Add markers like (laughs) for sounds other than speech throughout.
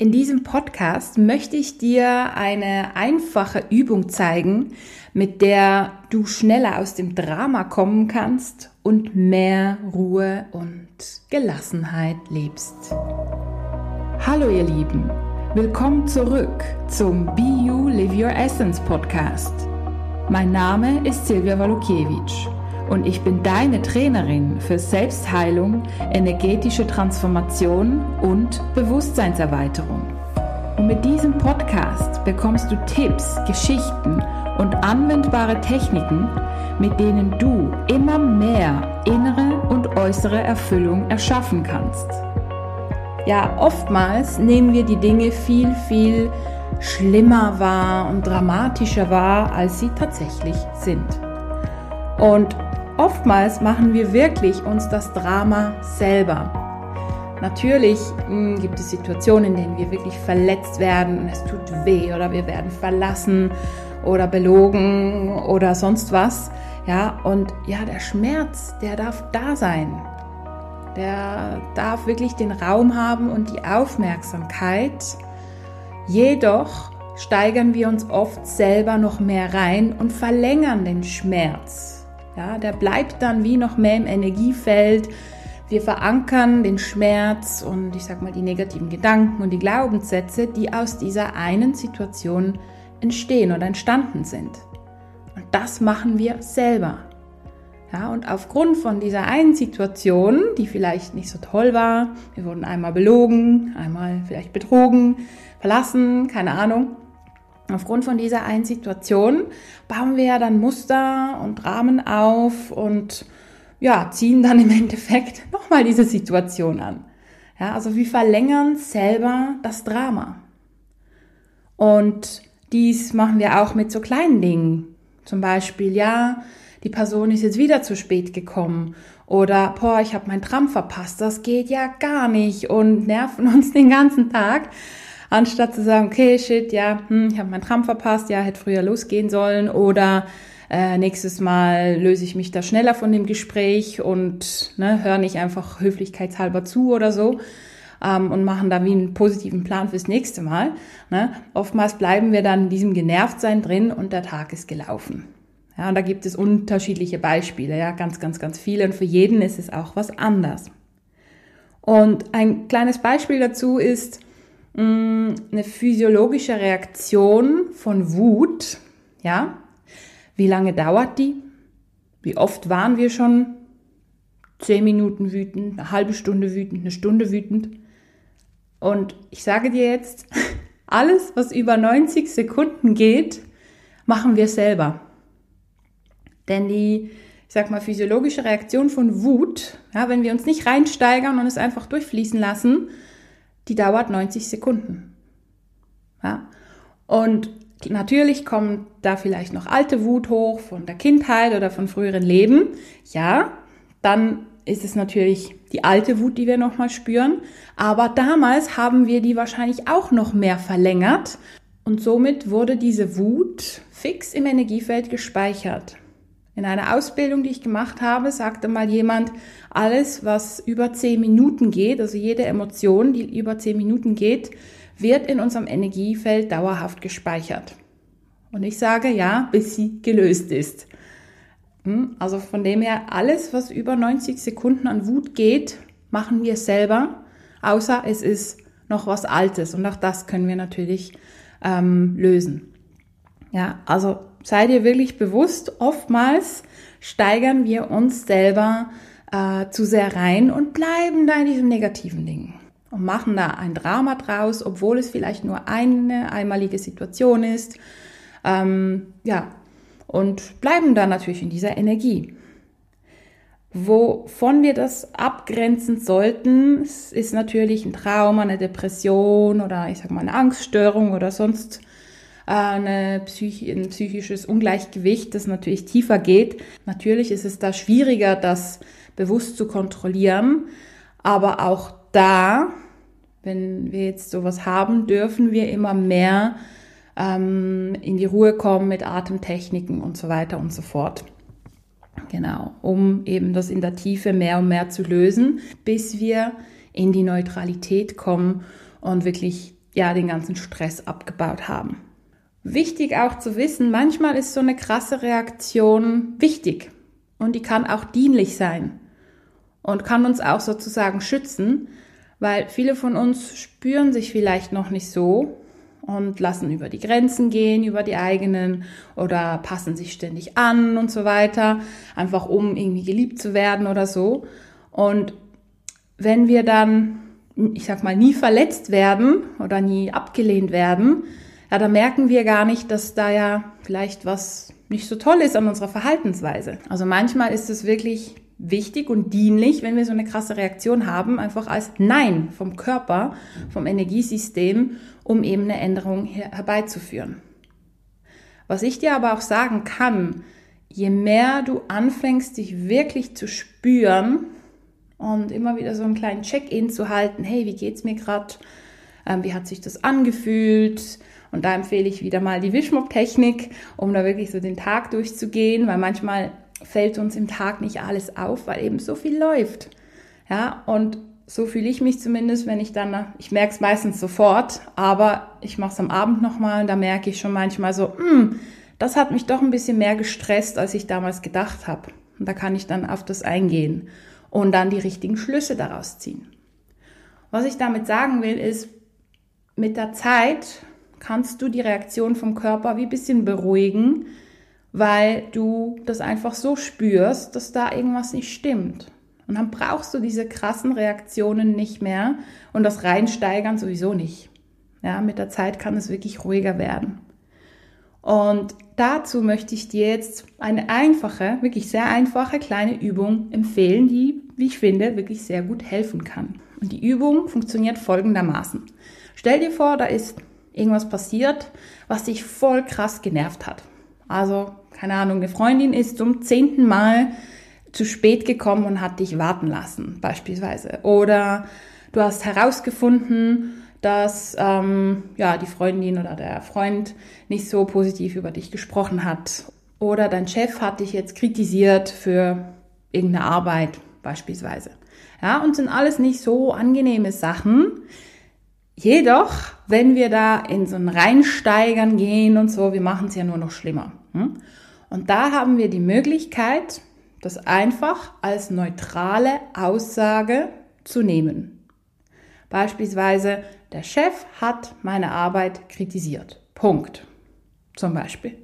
In diesem Podcast möchte ich dir eine einfache Übung zeigen, mit der du schneller aus dem Drama kommen kannst und mehr Ruhe und Gelassenheit lebst. Hallo ihr Lieben, willkommen zurück zum Be You Live Your Essence Podcast. Mein Name ist Silvia Walukiewicz und ich bin deine Trainerin für Selbstheilung, energetische Transformation und Bewusstseinserweiterung. Und mit diesem Podcast bekommst du Tipps, Geschichten und anwendbare Techniken, mit denen du immer mehr innere und äußere Erfüllung erschaffen kannst. Ja, oftmals nehmen wir die Dinge viel, viel schlimmer wahr und dramatischer wahr, als sie tatsächlich sind. Und oftmals machen wir wirklich uns das Drama selber. Natürlich hm, gibt es Situationen, in denen wir wirklich verletzt werden und es tut weh oder wir werden verlassen oder belogen oder sonst was. Ja, und ja, der Schmerz, der darf da sein. Der darf wirklich den Raum haben und die Aufmerksamkeit. Jedoch steigern wir uns oft selber noch mehr rein und verlängern den Schmerz. Ja, der bleibt dann wie noch mehr im Energiefeld. Wir verankern den Schmerz und ich sag mal die negativen Gedanken und die Glaubenssätze, die aus dieser einen Situation entstehen oder entstanden sind. Und das machen wir selber. Ja, und aufgrund von dieser einen Situation, die vielleicht nicht so toll war, wir wurden einmal belogen, einmal vielleicht betrogen, verlassen, keine Ahnung, Aufgrund von dieser einen Situation bauen wir ja dann Muster und Rahmen auf und ja, ziehen dann im (laughs) Endeffekt nochmal diese Situation an. Ja, also wir verlängern selber das Drama. Und dies machen wir auch mit so kleinen Dingen. Zum Beispiel, ja, die Person ist jetzt wieder zu spät gekommen oder, boah, ich habe meinen Tram verpasst, das geht ja gar nicht und nerven (laughs) uns den ganzen Tag anstatt zu sagen, okay, shit, ja, hm, ich habe meinen Tram verpasst, ja, hätte früher losgehen sollen oder äh, nächstes Mal löse ich mich da schneller von dem Gespräch und ne, höre nicht einfach höflichkeitshalber zu oder so ähm, und machen da wie einen positiven Plan fürs nächste Mal. Ne? Oftmals bleiben wir dann in diesem Genervtsein drin und der Tag ist gelaufen. Ja, und da gibt es unterschiedliche Beispiele, ja, ganz, ganz, ganz viele und für jeden ist es auch was anders. Und ein kleines Beispiel dazu ist, eine physiologische Reaktion von Wut, ja. Wie lange dauert die? Wie oft waren wir schon zehn Minuten wütend, eine halbe Stunde wütend, eine Stunde wütend? Und ich sage dir jetzt, (laughs) alles, was über 90 Sekunden geht, machen wir selber. Denn die, ich sag mal, physiologische Reaktion von Wut, ja, wenn wir uns nicht reinsteigern und es einfach durchfließen lassen, die dauert 90 Sekunden. Ja? Und natürlich kommt da vielleicht noch alte Wut hoch von der Kindheit oder von früheren Leben. Ja, dann ist es natürlich die alte Wut, die wir nochmal spüren. Aber damals haben wir die wahrscheinlich auch noch mehr verlängert. Und somit wurde diese Wut fix im Energiefeld gespeichert. In einer Ausbildung, die ich gemacht habe, sagte mal jemand, alles, was über zehn Minuten geht, also jede Emotion, die über zehn Minuten geht, wird in unserem Energiefeld dauerhaft gespeichert. Und ich sage ja, bis sie gelöst ist. Hm, also von dem her, alles, was über 90 Sekunden an Wut geht, machen wir selber, außer es ist noch was Altes. Und auch das können wir natürlich ähm, lösen. Ja, also sei dir wirklich bewusst, oftmals steigern wir uns selber äh, zu sehr rein und bleiben da in diesem negativen Ding und machen da ein Drama draus, obwohl es vielleicht nur eine einmalige Situation ist. Ähm, ja, und bleiben da natürlich in dieser Energie. Wovon wir das abgrenzen sollten, ist natürlich ein Trauma, eine Depression oder ich sag mal eine Angststörung oder sonst eine Psych ein psychisches Ungleichgewicht, das natürlich tiefer geht. Natürlich ist es da schwieriger, das bewusst zu kontrollieren, aber auch da, wenn wir jetzt sowas haben, dürfen wir immer mehr ähm, in die Ruhe kommen mit Atemtechniken und so weiter und so fort. Genau, um eben das in der Tiefe mehr und mehr zu lösen, bis wir in die Neutralität kommen und wirklich ja den ganzen Stress abgebaut haben. Wichtig auch zu wissen, manchmal ist so eine krasse Reaktion wichtig und die kann auch dienlich sein und kann uns auch sozusagen schützen, weil viele von uns spüren sich vielleicht noch nicht so und lassen über die Grenzen gehen, über die eigenen oder passen sich ständig an und so weiter, einfach um irgendwie geliebt zu werden oder so. Und wenn wir dann, ich sag mal, nie verletzt werden oder nie abgelehnt werden, ja, da merken wir gar nicht, dass da ja vielleicht was nicht so toll ist an unserer Verhaltensweise. Also manchmal ist es wirklich wichtig und dienlich, wenn wir so eine krasse Reaktion haben, einfach als Nein vom Körper, vom Energiesystem, um eben eine Änderung herbeizuführen. Was ich dir aber auch sagen kann, je mehr du anfängst, dich wirklich zu spüren und immer wieder so einen kleinen Check-in zu halten, hey, wie geht's mir gerade? Ähm, wie hat sich das angefühlt? Und da empfehle ich wieder mal die Wischmopp-Technik, um da wirklich so den Tag durchzugehen, weil manchmal fällt uns im Tag nicht alles auf, weil eben so viel läuft. Ja, und so fühle ich mich zumindest, wenn ich dann, ich merke es meistens sofort, aber ich mache es am Abend nochmal und da merke ich schon manchmal so, hm, das hat mich doch ein bisschen mehr gestresst, als ich damals gedacht habe. Und da kann ich dann auf das eingehen und dann die richtigen Schlüsse daraus ziehen. Was ich damit sagen will, ist, mit der Zeit kannst du die Reaktion vom Körper wie ein bisschen beruhigen, weil du das einfach so spürst, dass da irgendwas nicht stimmt. Und dann brauchst du diese krassen Reaktionen nicht mehr und das Reinsteigern sowieso nicht. Ja, mit der Zeit kann es wirklich ruhiger werden. Und dazu möchte ich dir jetzt eine einfache, wirklich sehr einfache kleine Übung empfehlen, die, wie ich finde, wirklich sehr gut helfen kann. Und die Übung funktioniert folgendermaßen. Stell dir vor, da ist irgendwas passiert, was dich voll krass genervt hat. Also, keine Ahnung, eine Freundin ist zum zehnten Mal zu spät gekommen und hat dich warten lassen, beispielsweise. Oder du hast herausgefunden, dass ähm, ja, die Freundin oder der Freund nicht so positiv über dich gesprochen hat. Oder dein Chef hat dich jetzt kritisiert für irgendeine Arbeit, beispielsweise. Ja, und sind alles nicht so angenehme Sachen, Jedoch, wenn wir da in so ein Reinsteigern gehen und so, wir machen es ja nur noch schlimmer. Hm? Und da haben wir die Möglichkeit, das einfach als neutrale Aussage zu nehmen. Beispielsweise, der Chef hat meine Arbeit kritisiert. Punkt. Zum Beispiel.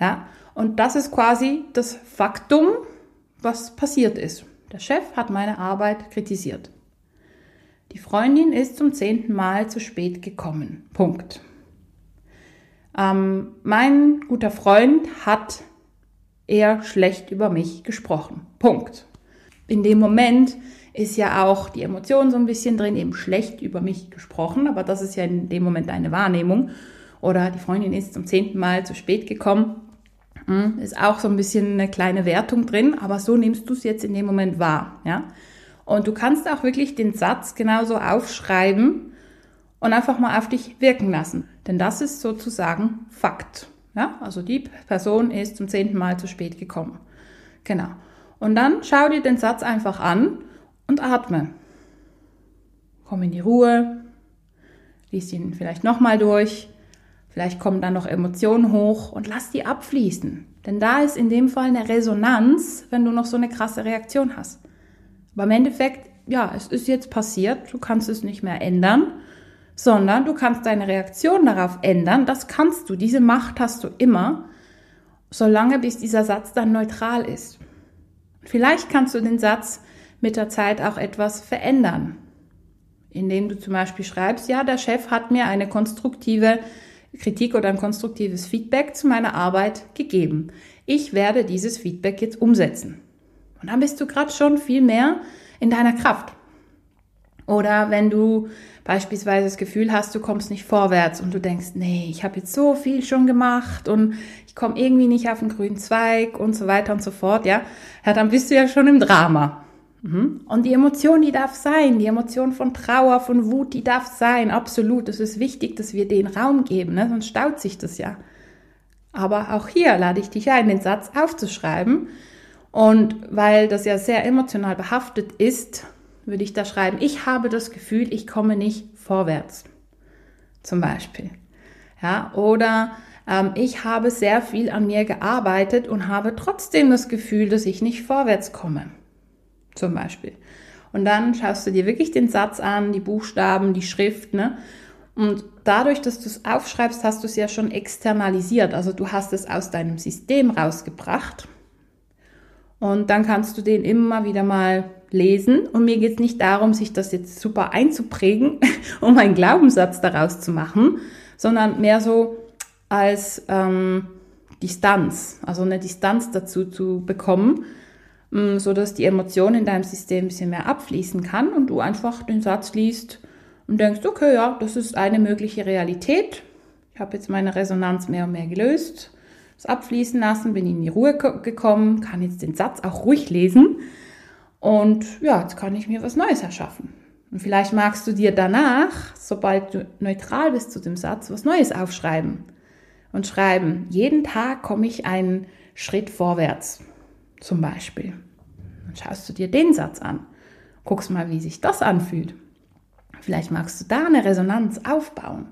Ja, und das ist quasi das Faktum, was passiert ist. Der Chef hat meine Arbeit kritisiert. Die Freundin ist zum zehnten Mal zu spät gekommen. Punkt. Ähm, mein guter Freund hat eher schlecht über mich gesprochen. Punkt. In dem Moment ist ja auch die Emotion so ein bisschen drin, eben schlecht über mich gesprochen, aber das ist ja in dem Moment eine Wahrnehmung. Oder die Freundin ist zum zehnten Mal zu spät gekommen. Hm, ist auch so ein bisschen eine kleine Wertung drin, aber so nimmst du es jetzt in dem Moment wahr. Ja? Und du kannst auch wirklich den Satz genauso aufschreiben und einfach mal auf dich wirken lassen. Denn das ist sozusagen Fakt. Ja, also die Person ist zum zehnten Mal zu spät gekommen. Genau. Und dann schau dir den Satz einfach an und atme. Komm in die Ruhe, lies ihn vielleicht nochmal durch, vielleicht kommen dann noch Emotionen hoch und lass die abfließen. Denn da ist in dem Fall eine Resonanz, wenn du noch so eine krasse Reaktion hast. Aber im Endeffekt, ja, es ist jetzt passiert, du kannst es nicht mehr ändern, sondern du kannst deine Reaktion darauf ändern. Das kannst du, diese Macht hast du immer, solange bis dieser Satz dann neutral ist. Vielleicht kannst du den Satz mit der Zeit auch etwas verändern, indem du zum Beispiel schreibst, ja, der Chef hat mir eine konstruktive Kritik oder ein konstruktives Feedback zu meiner Arbeit gegeben. Ich werde dieses Feedback jetzt umsetzen. Und dann bist du gerade schon viel mehr in deiner Kraft. Oder wenn du beispielsweise das Gefühl hast, du kommst nicht vorwärts und du denkst, nee, ich habe jetzt so viel schon gemacht und ich komme irgendwie nicht auf den grünen Zweig und so weiter und so fort, ja, ja dann bist du ja schon im Drama. Mhm. Und die Emotion, die darf sein, die Emotion von Trauer, von Wut, die darf sein, absolut. Es ist wichtig, dass wir den Raum geben, ne? sonst staut sich das ja. Aber auch hier lade ich dich ein, den Satz aufzuschreiben und weil das ja sehr emotional behaftet ist, würde ich da schreiben, ich habe das Gefühl, ich komme nicht vorwärts. zum Beispiel. Ja, oder ähm, ich habe sehr viel an mir gearbeitet und habe trotzdem das Gefühl, dass ich nicht vorwärts komme. Zum Beispiel. Und dann schaust du dir wirklich den Satz an, die Buchstaben, die Schrift, ne? Und dadurch, dass du es aufschreibst, hast du es ja schon externalisiert. Also du hast es aus deinem System rausgebracht. Und dann kannst du den immer wieder mal lesen. Und mir geht es nicht darum, sich das jetzt super einzuprägen, (laughs) um einen Glaubenssatz daraus zu machen, sondern mehr so als ähm, Distanz, also eine Distanz dazu zu bekommen, ähm, so dass die Emotion in deinem System ein bisschen mehr abfließen kann und du einfach den Satz liest und denkst, okay, ja, das ist eine mögliche Realität. Ich habe jetzt meine Resonanz mehr und mehr gelöst, es abfließen lassen, bin in die Ruhe gekommen, kann jetzt den Satz auch ruhig lesen und ja, jetzt kann ich mir was Neues erschaffen. Und vielleicht magst du dir danach, sobald du neutral bist zu dem Satz, was Neues aufschreiben und schreiben, jeden Tag komme ich einen Schritt vorwärts, zum Beispiel. Dann schaust du dir den Satz an, guckst mal, wie sich das anfühlt. Vielleicht magst du da eine Resonanz aufbauen.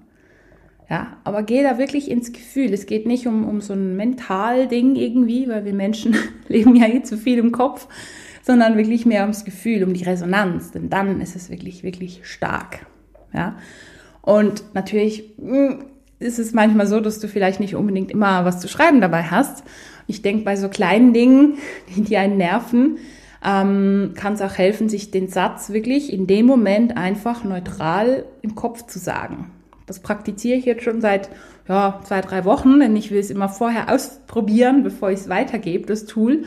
Ja, aber geh da wirklich ins Gefühl. Es geht nicht um, um so ein Mental-Ding irgendwie, weil wir Menschen (laughs) leben ja eh zu viel im Kopf, sondern wirklich mehr ums Gefühl, um die Resonanz. Denn dann ist es wirklich, wirklich stark. Ja. Und natürlich hm, ist es manchmal so, dass du vielleicht nicht unbedingt immer was zu schreiben dabei hast. Ich denke, bei so kleinen Dingen, (laughs) die, die einen nerven, ähm, kann es auch helfen, sich den Satz wirklich in dem Moment einfach neutral im Kopf zu sagen. Das praktiziere ich jetzt schon seit ja, zwei, drei Wochen, denn ich will es immer vorher ausprobieren, bevor ich es weitergebe, das Tool.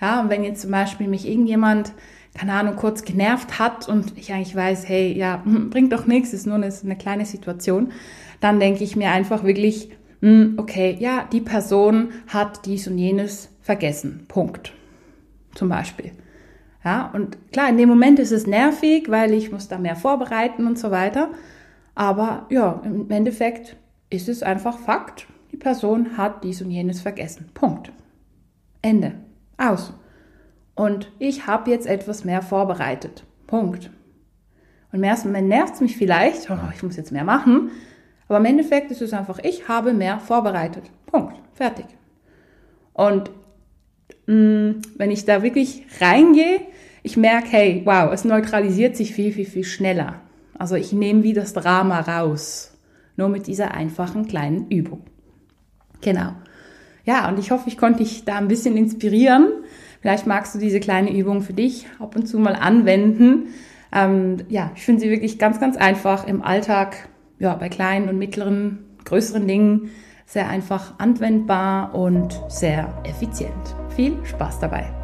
Ja, und wenn jetzt zum Beispiel mich irgendjemand, keine Ahnung, kurz genervt hat und ich eigentlich weiß, hey, ja, bringt doch nichts, ist nur eine, eine kleine Situation, dann denke ich mir einfach wirklich, hm, okay, ja, die Person hat dies und jenes vergessen. Punkt. Zum Beispiel. Ja, und klar, in dem Moment ist es nervig, weil ich muss da mehr vorbereiten und so weiter. Aber ja, im Endeffekt ist es einfach Fakt. Die Person hat dies und jenes vergessen. Punkt. Ende. Aus. Und ich habe jetzt etwas mehr vorbereitet. Punkt. Und im ersten Moment nervt es mich vielleicht, oh, ich muss jetzt mehr machen. Aber im Endeffekt ist es einfach, ich habe mehr vorbereitet. Punkt. Fertig. Und mh, mm, wenn ich da wirklich reingehe, ich merke, hey, wow, es neutralisiert sich viel, viel, viel schneller. Also ich nehme wie das Drama raus. Nur mit dieser einfachen kleinen Übung. Genau. Ja, und ich hoffe, ich konnte dich da ein bisschen inspirieren. Vielleicht magst du diese kleine Übung für dich ab und zu mal anwenden. Ähm, ja, ich finde sie wirklich ganz, ganz einfach im Alltag ja, bei kleinen und mittleren, größeren Dingen sehr einfach anwendbar und sehr effizient. Viel Spaß dabei!